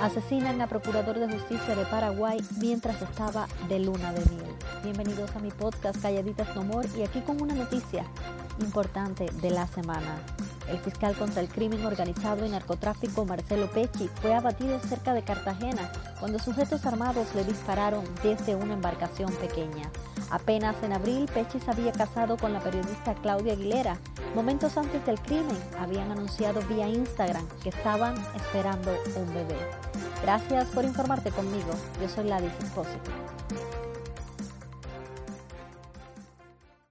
Asesinan a procurador de justicia de Paraguay mientras estaba de luna de miel. Bienvenidos a mi podcast Calladitas No More y aquí con una noticia importante de la semana. El fiscal contra el crimen organizado y narcotráfico Marcelo Pecci fue abatido cerca de Cartagena cuando sujetos armados le dispararon desde una embarcación pequeña. Apenas en abril, Pecci se había casado con la periodista Claudia Aguilera. Momentos antes del crimen, habían anunciado vía Instagram que estaban esperando un bebé. Gracias por informarte conmigo. Yo soy Ladis Espósito.